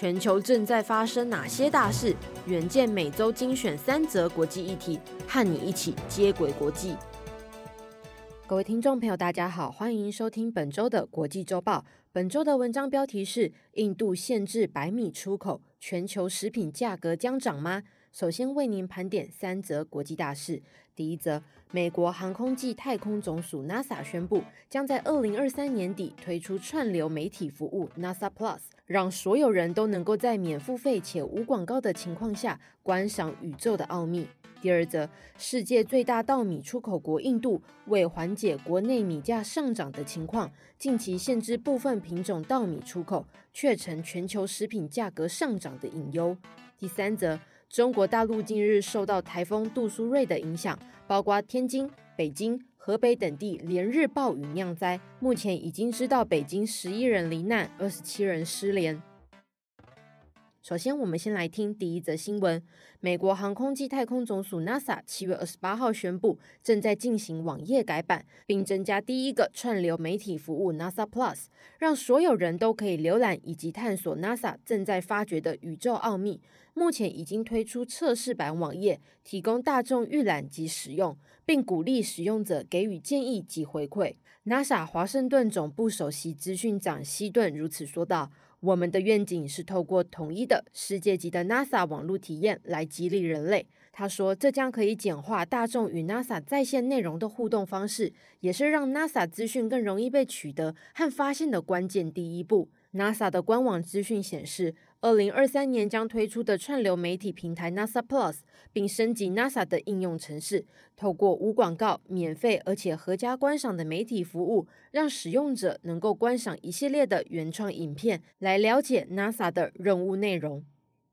全球正在发生哪些大事？远见每周精选三则国际议题，和你一起接轨国际。各位听众朋友，大家好，欢迎收听本周的国际周报。本周的文章标题是：印度限制白米出口，全球食品价格将涨吗？首先为您盘点三则国际大事。第一则，美国航空暨太空总署 NASA 宣布，将在二零二三年底推出串流媒体服务 NASA Plus，让所有人都能够在免付费且无广告的情况下观赏宇宙的奥秘。第二则，世界最大稻米出口国印度为缓解国内米价上涨的情况，近期限制部分品种稻米出口，却成全球食品价格上涨的隐忧。第三则。中国大陆近日受到台风杜苏芮的影响，包括天津、北京、河北等地连日暴雨酿灾。目前已经知道北京十一人罹难，二十七人失联。首先，我们先来听第一则新闻。美国航空暨太空总署 NASA 七月二十八号宣布，正在进行网页改版，并增加第一个串流媒体服务 NASA Plus，让所有人都可以浏览以及探索 NASA 正在发掘的宇宙奥秘。目前已经推出测试版网页，提供大众预览及使用，并鼓励使用者给予建议及回馈。NASA 华盛顿总部首席资讯长希顿如此说道。我们的愿景是透过统一的世界级的 NASA 网络体验来激励人类。他说，这将可以简化大众与 NASA 在线内容的互动方式，也是让 NASA 资讯更容易被取得和发现的关键第一步。NASA 的官网资讯显示，二零二三年将推出的串流媒体平台 NASA Plus，并升级 NASA 的应用程式，透过无广告、免费而且合家观赏的媒体服务，让使用者能够观赏一系列的原创影片，来了解 NASA 的任务内容。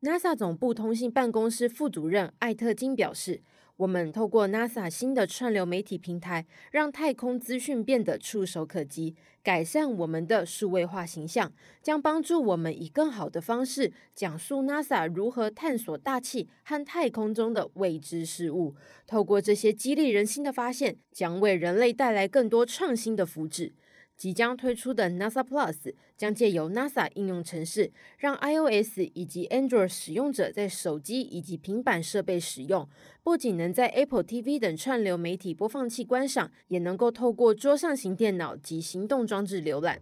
NASA 总部通信办公室副主任艾特金表示。我们透过 NASA 新的串流媒体平台，让太空资讯变得触手可及，改善我们的数位化形象，将帮助我们以更好的方式讲述 NASA 如何探索大气和太空中的未知事物。透过这些激励人心的发现，将为人类带来更多创新的福祉。即将推出的 NASA Plus 将借由 NASA 应用程式，让 iOS 以及 Android 使用者在手机以及平板设备使用，不仅能在 Apple TV 等串流媒体播放器观赏，也能够透过桌上型电脑及行动装置浏览。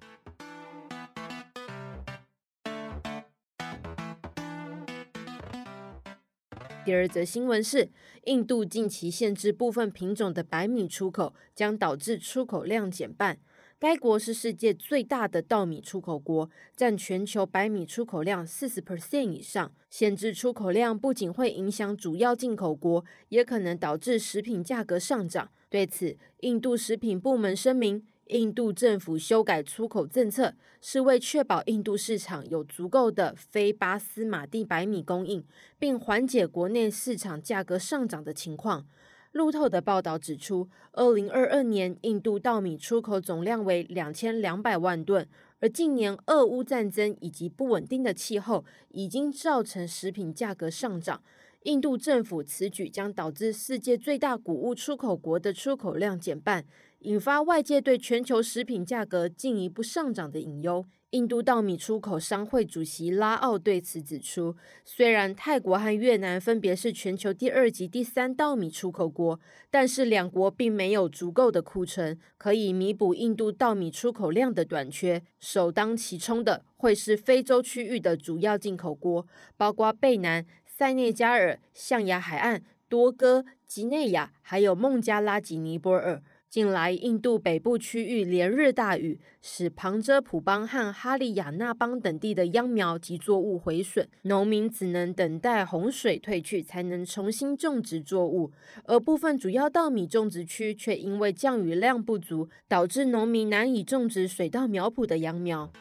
第二则新闻是，印度近期限制部分品种的白米出口，将导致出口量减半。该国是世界最大的稻米出口国，占全球白米出口量四十 percent 以上。限制出口量不仅会影响主要进口国，也可能导致食品价格上涨。对此，印度食品部门声明，印度政府修改出口政策，是为确保印度市场有足够的非巴斯马蒂白米供应，并缓解国内市场价格上涨的情况。路透的报道指出，二零二二年印度稻米出口总量为两千两百万吨，而近年俄乌战争以及不稳定的气候已经造成食品价格上涨。印度政府此举将导致世界最大谷物出口国的出口量减半，引发外界对全球食品价格进一步上涨的隐忧。印度稻米出口商会主席拉奥对此指出，虽然泰国和越南分别是全球第二及第三稻米出口国，但是两国并没有足够的库存可以弥补印度稻米出口量的短缺。首当其冲的会是非洲区域的主要进口国，包括贝南、塞内加尔、象牙海岸、多哥、几内亚，还有孟加拉及尼泊尔。近来，印度北部区域连日大雨，使旁遮普邦和哈里亚纳邦等地的秧苗及作物毁损，农民只能等待洪水退去，才能重新种植作物。而部分主要稻米种植区却因为降雨量不足，导致农民难以种植水稻苗圃的秧苗。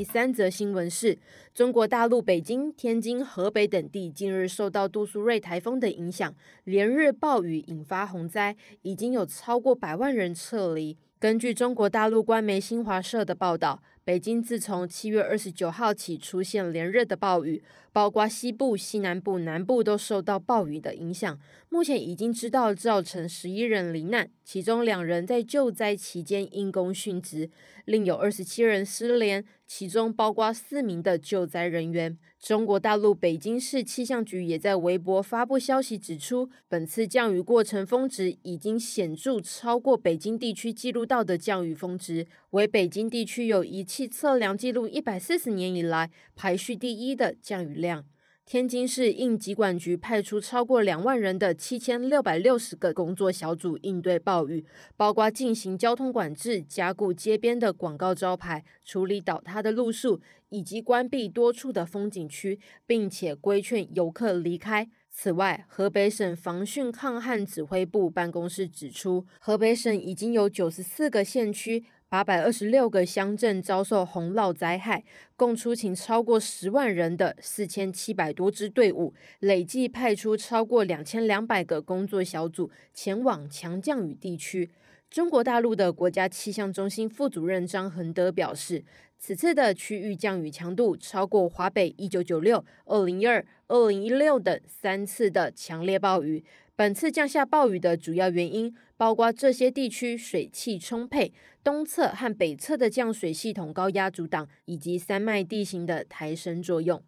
第三则新闻是，中国大陆北京、天津、河北等地近日受到杜苏芮台风的影响，连日暴雨引发洪灾，已经有超过百万人撤离。根据中国大陆官媒新华社的报道，北京自从七月二十九号起出现连日的暴雨，包括西部、西南部、南部都受到暴雨的影响。目前已经知道造成十一人罹难，其中两人在救灾期间因公殉职，另有二十七人失联，其中包括四名的救灾人员。中国大陆北京市气象局也在微博发布消息，指出本次降雨过程峰值已经显著超过北京地区记录到的降雨峰值，为北京地区有仪器测量记录一百四十年以来排序第一的降雨量。天津市应急管局派出超过两万人的七千六百六十个工作小组应对暴雨，包括进行交通管制、加固街边的广告招牌、处理倒塌的路树，以及关闭多处的风景区，并且规劝游客离开。此外，河北省防汛抗旱指挥部办公室指出，河北省已经有九十四个县区。八百二十六个乡镇遭受洪涝灾害，共出勤超过十万人的四千七百多支队伍，累计派出超过两千两百个工作小组前往强降雨地区。中国大陆的国家气象中心副主任张恒德表示，此次的区域降雨强度超过华北一九九六、二零一二、二零一六等三次的强烈暴雨。本次降下暴雨的主要原因，包括这些地区水汽充沛，东侧和北侧的降水系统高压阻挡，以及山脉地形的抬升作用。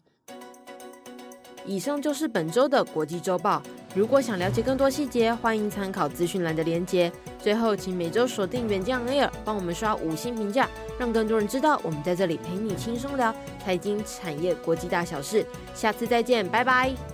以上就是本周的国际周报。如果想了解更多细节，欢迎参考资讯栏的连接。最后，请每周锁定远见 Air，帮我们刷五星评价，让更多人知道我们在这里陪你轻松聊财经、产业、国际大小事。下次再见，拜拜。